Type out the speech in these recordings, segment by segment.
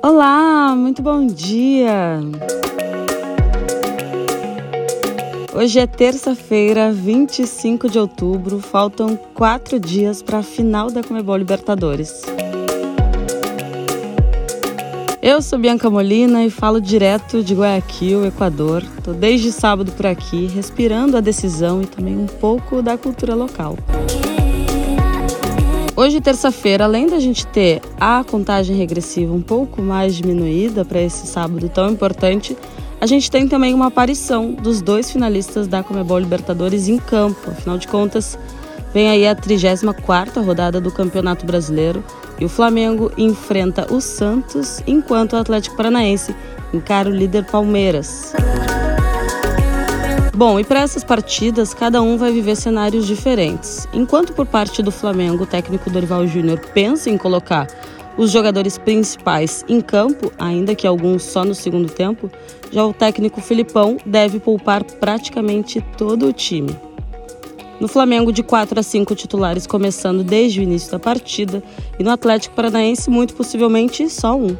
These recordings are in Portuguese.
Olá, muito bom dia! Hoje é terça-feira, 25 de outubro, faltam quatro dias para a final da Comebol Libertadores. Eu sou Bianca Molina e falo direto de Guayaquil, Equador. Estou desde sábado por aqui, respirando a decisão e também um pouco da cultura local. Hoje, terça-feira, além da gente ter a contagem regressiva um pouco mais diminuída para esse sábado tão importante, a gente tem também uma aparição dos dois finalistas da Comebol Libertadores em campo. Afinal de contas, vem aí a 34ª rodada do Campeonato Brasileiro e o Flamengo enfrenta o Santos, enquanto o Atlético Paranaense encara o líder Palmeiras. Bom, e para essas partidas, cada um vai viver cenários diferentes. Enquanto por parte do Flamengo, o técnico Dorival Júnior pensa em colocar os jogadores principais em campo, ainda que alguns só no segundo tempo, já o técnico Filipão deve poupar praticamente todo o time. No Flamengo, de 4 a 5 titulares começando desde o início da partida, e no Atlético Paranaense, muito possivelmente só um.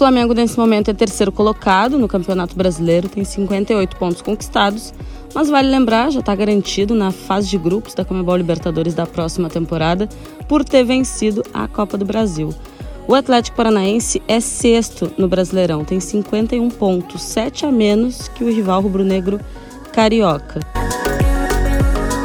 Flamengo, nesse momento, é terceiro colocado no Campeonato Brasileiro, tem 58 pontos conquistados, mas vale lembrar, já está garantido na fase de grupos da Comebol Libertadores da próxima temporada por ter vencido a Copa do Brasil. O Atlético Paranaense é sexto no Brasileirão, tem 51 pontos, 7 a menos que o rival rubro-negro carioca.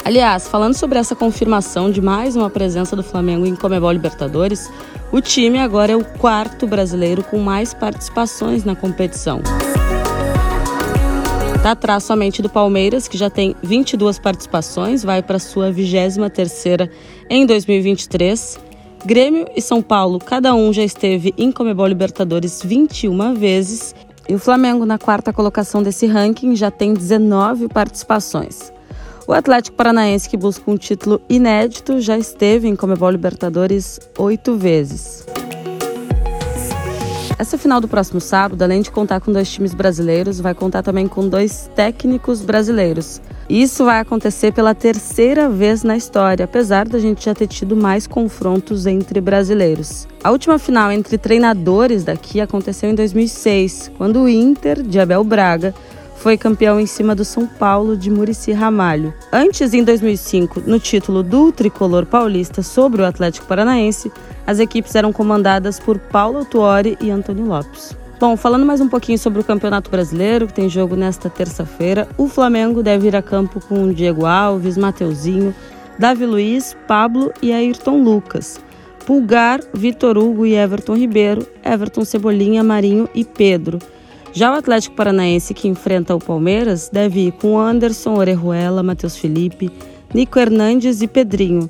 Aliás, falando sobre essa confirmação de mais uma presença do Flamengo em Comebol Libertadores, o time agora é o quarto brasileiro com mais participações na competição. Está atrás somente do Palmeiras, que já tem 22 participações, vai para sua 23ª em 2023. Grêmio e São Paulo, cada um já esteve em Comebol Libertadores 21 vezes. E o Flamengo, na quarta colocação desse ranking, já tem 19 participações. O Atlético Paranaense, que busca um título inédito, já esteve em Comebol Libertadores oito vezes. Essa final do próximo sábado, além de contar com dois times brasileiros, vai contar também com dois técnicos brasileiros. Isso vai acontecer pela terceira vez na história, apesar da gente já ter tido mais confrontos entre brasileiros. A última final entre treinadores daqui aconteceu em 2006, quando o Inter, de Abel Braga, foi campeão em cima do São Paulo de Murici Ramalho. Antes, em 2005, no título do tricolor paulista sobre o Atlético Paranaense, as equipes eram comandadas por Paulo Tuori e Antônio Lopes. Bom, falando mais um pouquinho sobre o Campeonato Brasileiro, que tem jogo nesta terça-feira, o Flamengo deve ir a campo com Diego Alves, Mateuzinho, Davi Luiz, Pablo e Ayrton Lucas. Pulgar, Vitor Hugo e Everton Ribeiro, Everton Cebolinha, Marinho e Pedro. Já o Atlético Paranaense, que enfrenta o Palmeiras, deve ir com Anderson, Orejuela, Matheus Felipe, Nico Hernandes e Pedrinho,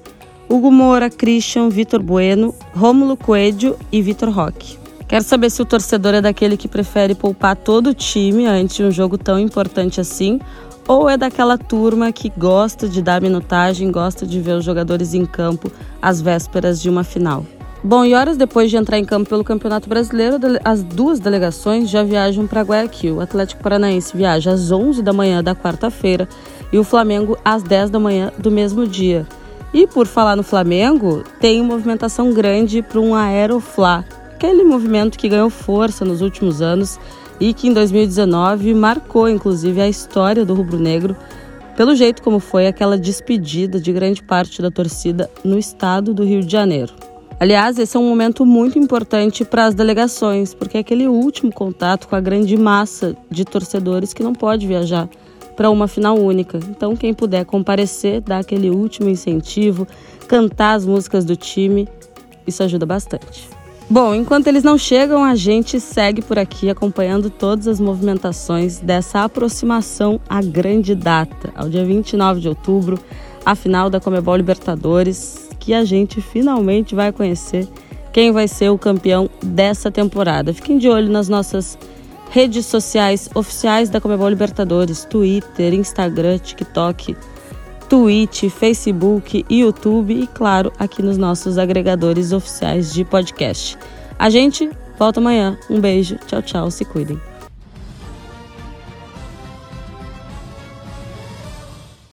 Hugo Moura, Christian, Vitor Bueno, Rômulo Coelho e Vitor Roque. Quero saber se o torcedor é daquele que prefere poupar todo o time antes de um jogo tão importante assim, ou é daquela turma que gosta de dar minutagem, gosta de ver os jogadores em campo às vésperas de uma final. Bom, e horas depois de entrar em campo pelo Campeonato Brasileiro, as duas delegações já viajam para Guayaquil. O Atlético Paranaense viaja às 11 da manhã da quarta-feira e o Flamengo às 10 da manhã do mesmo dia. E por falar no Flamengo, tem movimentação grande para um Aeroflá, aquele movimento que ganhou força nos últimos anos e que em 2019 marcou inclusive a história do rubro-negro pelo jeito como foi aquela despedida de grande parte da torcida no estado do Rio de Janeiro. Aliás, esse é um momento muito importante para as delegações, porque é aquele último contato com a grande massa de torcedores que não pode viajar para uma final única. Então, quem puder comparecer, dar aquele último incentivo, cantar as músicas do time, isso ajuda bastante. Bom, enquanto eles não chegam, a gente segue por aqui acompanhando todas as movimentações dessa aproximação à grande data, ao dia 29 de outubro, a final da Comebol Libertadores, que a gente finalmente vai conhecer quem vai ser o campeão dessa temporada. Fiquem de olho nas nossas redes sociais oficiais da Comebol Libertadores: Twitter, Instagram, TikTok, Twitch, Facebook, YouTube e, claro, aqui nos nossos agregadores oficiais de podcast. A gente volta amanhã. Um beijo, tchau, tchau, se cuidem.